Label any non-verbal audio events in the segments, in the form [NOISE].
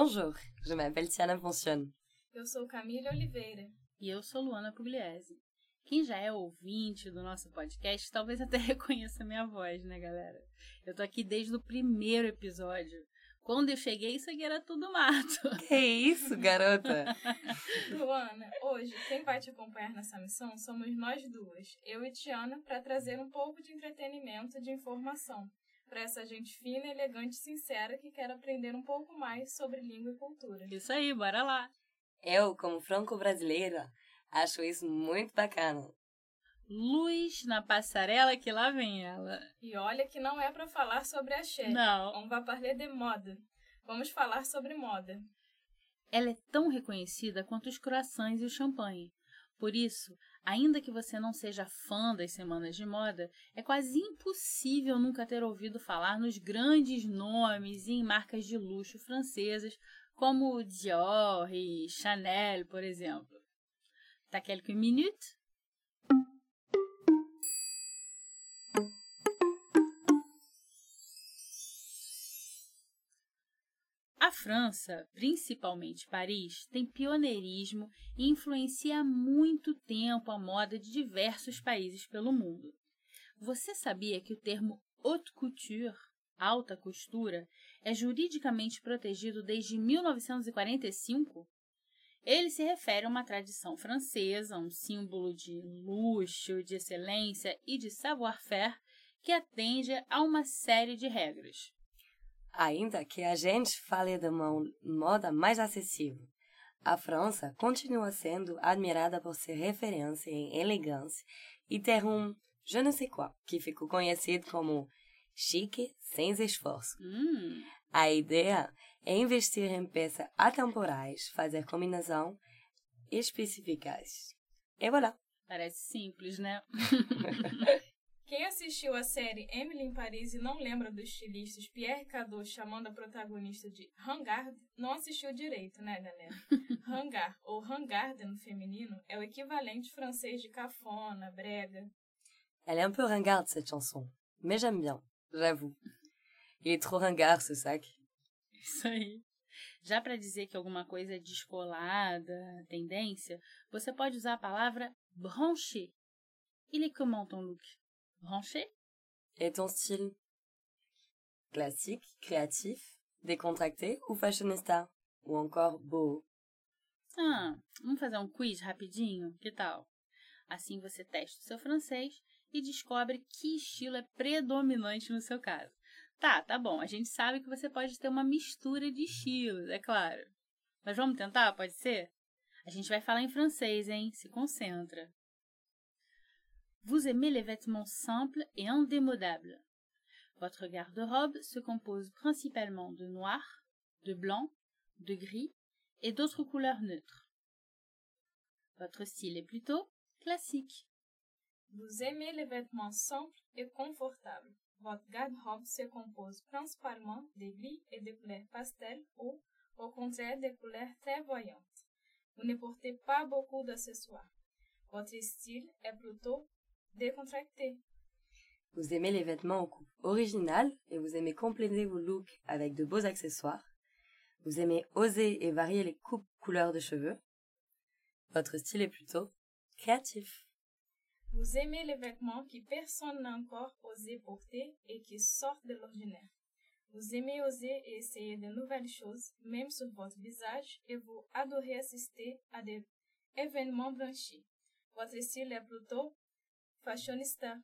Bonjour, je m'appelle Tiana Poncione. Eu sou Camila Oliveira. E eu sou Luana Pugliese. Quem já é ouvinte do nosso podcast talvez até [LAUGHS] reconheça minha voz, né, galera? Eu tô aqui desde o primeiro episódio. Quando eu cheguei, isso aqui era tudo mato. [LAUGHS] Que isso, garota? [LAUGHS] Luana, hoje quem vai te acompanhar nessa missão somos nós duas, eu e Tiana, para trazer um pouco de entretenimento e de informação para essa gente fina, elegante e sincera que quer aprender um pouco mais sobre língua e cultura. Isso aí, bora lá. Eu, como franco-brasileira, acho isso muito bacana. Luz na passarela que lá vem ela. E olha que não é para falar sobre axé. Não. On va parler de moda. Vamos falar sobre moda. Ela é tão reconhecida quanto os croissants e o champanhe. Por isso, ainda que você não seja fã das semanas de moda, é quase impossível nunca ter ouvido falar nos grandes nomes e em marcas de luxo francesas, como Dior e Chanel, por exemplo. T'as quelques minutes? França, principalmente Paris, tem pioneirismo e influencia há muito tempo a moda de diversos países pelo mundo. Você sabia que o termo haute couture, alta costura, é juridicamente protegido desde 1945? Ele se refere a uma tradição francesa, um símbolo de luxo, de excelência e de savoir-faire que atende a uma série de regras. Ainda que a gente fale de uma moda mais acessível, a França continua sendo admirada por ser referência em elegância e ter um je ne sais quoi, que ficou conhecido como chique sem esforço. Hum, A ideia é investir em peças atemporais, fazer combinação específicas. E voilà. parece simples, né? [LAUGHS] Quem assistiu a série Emily em Paris e não lembra do estilista Pierre Cardot chamando a protagonista de Hangard, não assistiu direito, né, galera? [LAUGHS] Hangar, ou Hangarde no feminino, é o equivalente francês de cafona, brega. Elle est un peu ringarde cette chanson, mais j'aime bien, j'avoue. Il est trop ringard ce sac. Isso aí. Já para dizer que alguma coisa é descolada, tendência, você pode usar a palavra branché. Il est comment ton look? Branché? Et ton style Classique, créatif, décontracté ou fashionista Ou encore beau Ah, vamos fazer um quiz rapidinho? Que tal? Assim você testa o seu francês e descobre que estilo é predominante no seu caso. Tá, tá bom. A gente sabe que você pode ter uma mistura de estilos, é claro. Mas vamos tentar, pode ser? A gente vai falar em francês, hein? Se concentra. Vous aimez les vêtements simples et indémodables. Votre garde-robe se compose principalement de noir, de blanc, de gris et d'autres couleurs neutres. Votre style est plutôt classique. Vous aimez les vêtements simples et confortables. Votre garde-robe se compose principalement de gris et de couleurs pastel ou, au contraire, de couleurs très voyantes. Vous ne portez pas beaucoup d'accessoires. Votre style est plutôt décontracté. Vous aimez les vêtements en coupe originale et vous aimez compléter vos looks avec de beaux accessoires. Vous aimez oser et varier les coupes couleurs de cheveux. Votre style est plutôt créatif. Vous aimez les vêtements que personne n'a encore osé porter et qui sortent de l'ordinaire. Vous aimez oser et essayer de nouvelles choses, même sur votre visage, et vous adorez assister à des événements blanchis. Votre style est plutôt fashionista.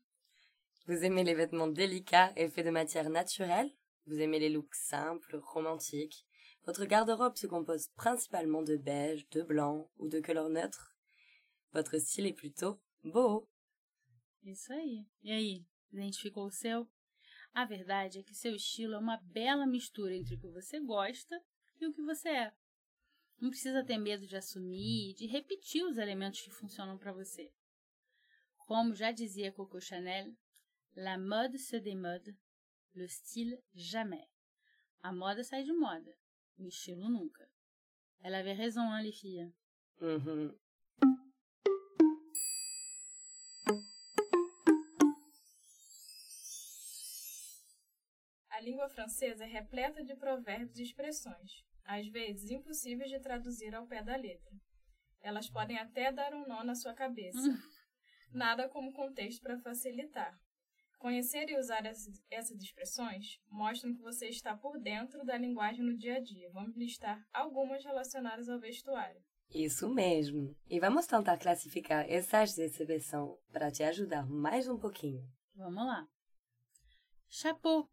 Vous aimez les vêtements délicats et faits de matière naturelle? Vous aimez les looks simples, romantiques? Votre garde-robe se compose principalement de beige, de blanc ou de couleurs neutres. Votre style est plutôt beau. Isso aí. E aí, identificou o seu? A verdade é que seu estilo é uma bela mistura entre o que você gosta e o que você é. Não precisa ter medo de assumir e de repetir os elementos que funcionam para você. Como já dizia Coco Chanel, la mode se démode, le style jamais. A moda sai de moda, o estilo nunca. Elle avait raison, hein, les filles? Uhum. A língua francesa é repleta de provérbios e expressões, às vezes impossíveis de traduzir ao pé da letra. Elas podem até dar um nó na sua cabeça. [LAUGHS] Nada como contexto para facilitar. Conhecer e usar essas, expressões mostram que você está por dentro da linguagem no dia a dia. Vamos listar algumas relacionadas ao vestuário. Isso mesmo. E vamos tentar classificar essas expressões para te ajudar mais um pouquinho. Vamos lá. Chapeau.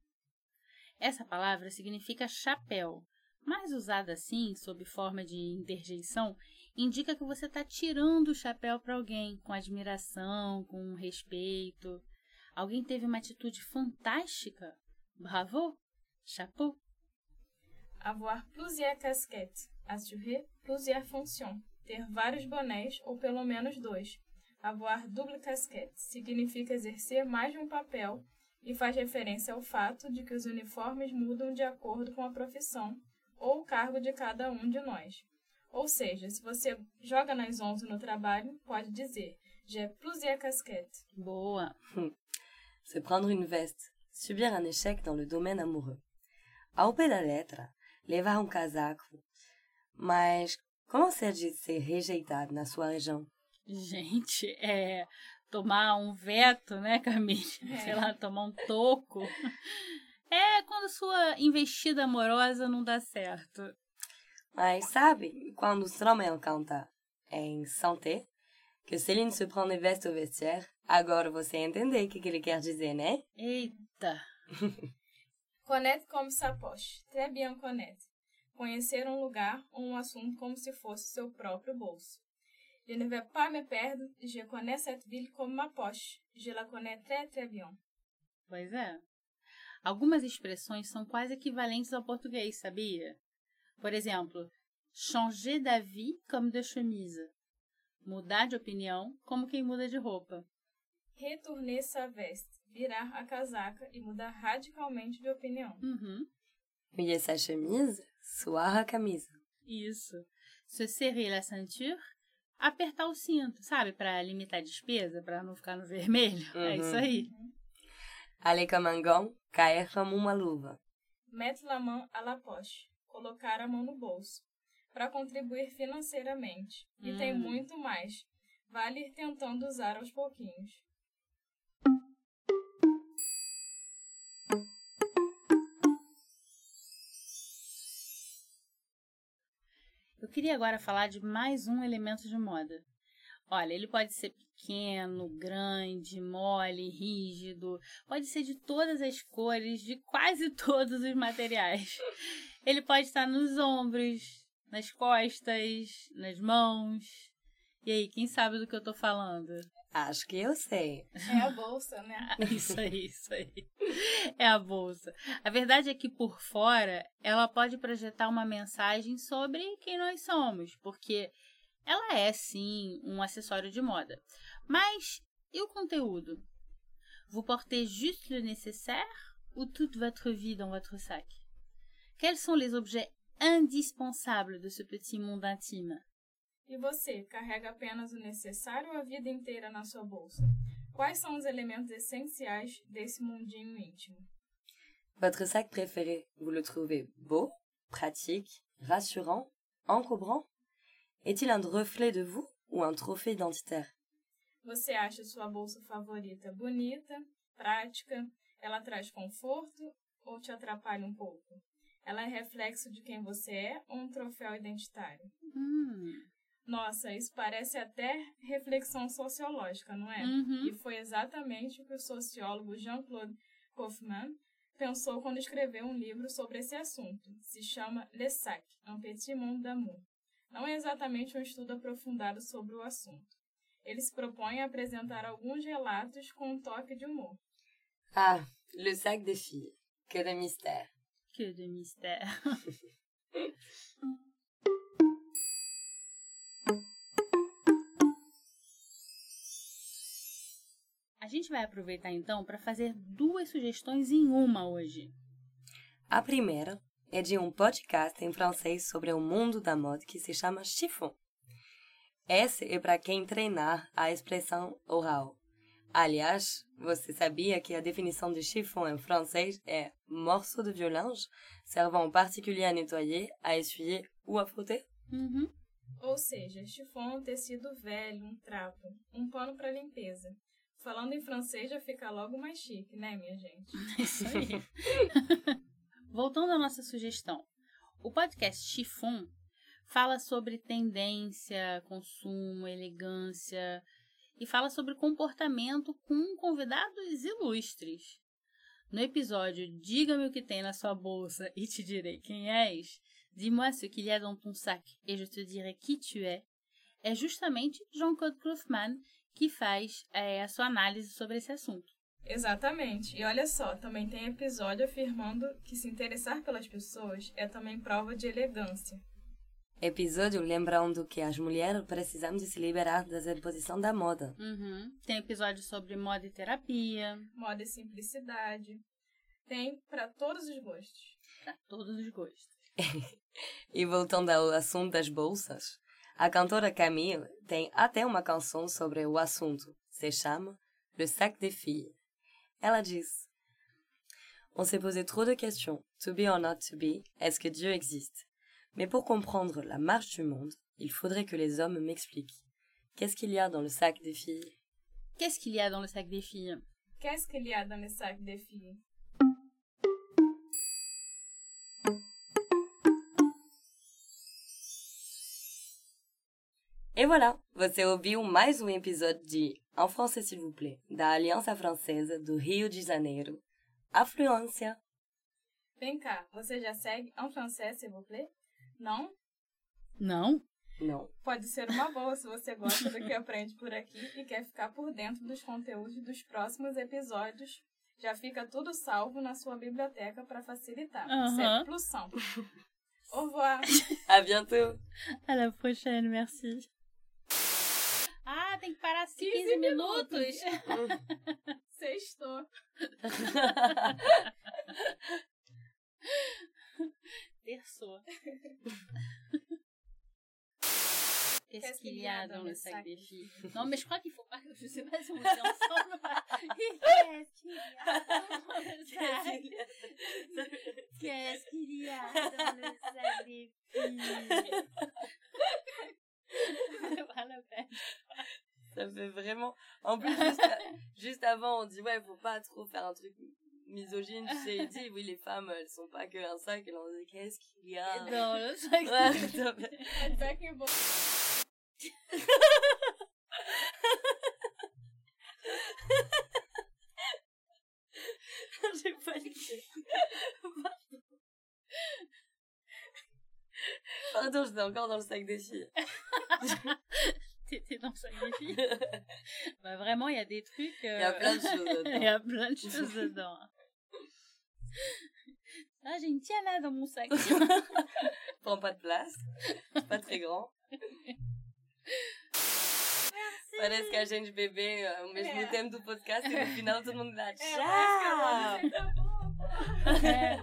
Essa palavra significa chapéu, mas usada assim, sob forma de interjeição, indica que você está tirando o chapéu para alguém, com admiração, com respeito. Alguém teve uma atitude fantástica? Bravo! Chapeau! Avoir plusieurs casquettes. Assurer plusieurs fonctions. Ter vários bonés ou pelo menos dois. Avoir double casquette significa exercer mais de um papel e faz referência ao fato de que os uniformes mudam de acordo com a profissão ou o cargo de cada um de nós. Ou seja, se você joga nas 11 no trabalho, pode dizer J'ai plusieurs casquettes. Boa! [LAUGHS] Se prendre une veste. Subir un échec dans le domaine amoureux. Ao pé da letra, levar um casaco. Mas como se diz ser rejeitado na sua região? Gente, é tomar um veto, né, Camille? Sei lá, tomar um toco. [LAUGHS] É quando sua investida amorosa não dá certo. Mas sabe, quando Stromae canta em Santé, que Céline se prend une veste au vestiaire, agora você entendeu o que que ele quer dizer, né? Eita! [LAUGHS] Connaître comme sa poche. Très bien connaître. Conhecer um lugar ou um assunto como se fosse seu próprio bolso. Je ne vais pas me perdre, je connais cette ville comme ma poche. Je la connais très très bien. Pois é. Algumas expressões são quase equivalentes ao português, sabia? Por exemplo, changer d'avis comme de chemise. Mudar de opinião como quem muda de roupa. Retourner sa veste. Virar a casaca e mudar radicalmente de opinião. Uhum. Mouiller sa chemise, suar a camisa. Isso. Se serrer la ceinture, apertar o cinto, sabe? Para limitar a despesa, para não ficar no [LAUGHS] vermelho. É isso aí. Aller comme un gant, cair como uma luva. Mettre la main à la poche. Colocar a mão no bolso. Para contribuir financeiramente. E tem Hum. muito mais. Vale ir tentando usar aos pouquinhos. Eu queria agora falar de mais um elemento de moda. Olha, ele pode ser pequeno, grande, mole, rígido, pode ser de todas as cores, de quase [LAUGHS] todos os materiais. Ele pode estar nos ombros, nas costas, nas mãos. E aí, quem sabe do que eu tô falando? Acho que eu sei. É a bolsa, né? [LAUGHS] Isso aí, isso aí. É a bolsa. A verdade é que por fora ela pode projetar uma mensagem sobre quem nós somos, porque ela é sim um acessório de moda. Mas e o conteúdo? Vous portez juste le nécessaire ou toute votre vie dans votre sac? Quels sont les objets indispensables de ce petit monde intime? E você, carrega apenas o necessário a vida inteira na sua bolsa? Quais são os elementos essenciais desse mundinho íntimo? Votre sac préféré, vous le trouvez beau, pratique, rassurant, encombrant? Est-il un reflet de vous ou un trophée identitaire? Você acha sua bolsa favorita bonita, prática? Ela traz conforto ou te atrapalha um pouco? Ela é reflexo de quem você é ou um troféu identitário? Hum, Nossa, isso parece até reflexão sociológica, não é? Uhum. E foi exatamente o que o sociólogo Jean-Claude Kaufmann pensou quando escreveu um livro sobre esse assunto. Se chama Le Sac, un petit monde d'amour. Não é exatamente um estudo aprofundado sobre o assunto. Ele se propõe a apresentar alguns relatos com um toque de humor. Ah, le sac des filles. Que de mystère. Que de mystère. A gente vai aproveitar então para fazer duas sugestões em uma hoje. A primeira é de um podcast em francês sobre o mundo da moda que se chama Chiffon. Esse é para quem treinar a expressão oral. Aliás, você sabia que a definição de chiffon em francês é morceau de violonge servant en particulier à nettoyer, à essuyer ou à frotter? Uhum. Ou seja, chiffon é um tecido velho, um trapo, um pano para limpeza. Falando em francês já fica logo mais chique, né, minha gente? [LAUGHS] Isso aí. [LAUGHS] Voltando à nossa sugestão. O podcast Chiffon fala sobre tendência, consumo, elegância e fala sobre comportamento com convidados ilustres. No episódio Diga-me o que tem na sua bolsa e te direi quem és, Dis-moi ce qu'il y a dans ton sac et je te dirai qui tu es, é justamente Jean-Claude Kluffman que faz é, a sua análise sobre esse assunto. Exatamente. E olha só, também tem episódio afirmando que se interessar pelas pessoas é também prova de elegância. Episódio lembrando que as mulheres precisamos de se liberar das imposições da moda. Uhum. Tem episódio sobre moda e terapia. Moda e simplicidade. Tem para todos os gostos. Para todos os gostos. [LAUGHS] e voltando ao assunto das bolsas, a cantora Camille tem até uma canção sobre o assunto. Se chama Le Sac des Filles. Ela diz: On s'est posé trop de questions. To be or not to be, est-ce que Dieu existe Mais pour comprendre la marche du monde, il faudrait que les hommes m'expliquent. Qu'est-ce qu'il y a dans le sac des filles? Qu'est-ce qu'il y a dans le sac des filles? Qu'est-ce qu'il y a dans le sac des filles? E voilà, você ouviu mais um episódio de En français s'il vous plaît, da Aliança Francesa do Rio de Janeiro. Afluência. Vem cá, você já segue En français s'il vous plaît? Não? Não? Não. Pode ser uma boa se você gosta do que aprende por aqui e quer ficar por dentro dos conteúdos dos próximos episódios. Já fica tudo salvo na sua biblioteca para facilitar. Uhum. C'est plusão. Au revoir. À bientôt. À la prochaine, merci. Ah, tem que parar 15, 15 minutos. [LAUGHS] Sextou. [LAUGHS] [LAUGHS] [LAUGHS] [LAUGHS] Qu'est-ce qu'il y a dans le sac des filles? Non, mais je crois qu'il faut pas que je sais pas si on dit ensemble. Qu'est-ce qu'il y a dans le sac Qu'est-ce qu'il y a dans le sac des filles? Voilà, ben. Ça fait vraiment. En plus, juste, juste avant, on dit ouais, faut pas trop faire un truc misogyne, tu sais, il dit, oui, les femmes, elles sont pas que un sac, on dit, qu'est-ce qu'il y a? Dans le sac Ouais, des sac bon. J'ai pas le Pardon, j'étais encore dans le sac des filles. [LAUGHS] T'étais dans le sac des filles [LAUGHS] bah, Vraiment, il y a des trucs... euh, Il y a plein de choses dedans. [LAUGHS] Il y a plein de choses dedans. Ah, j'ai une tiana dans mon sac. [LAUGHS] Prends pas de place. C'est pas très grand. Parece que a gente bebê ao mesmo É. tempo do podcast e no final todo mundo dá tchau. É.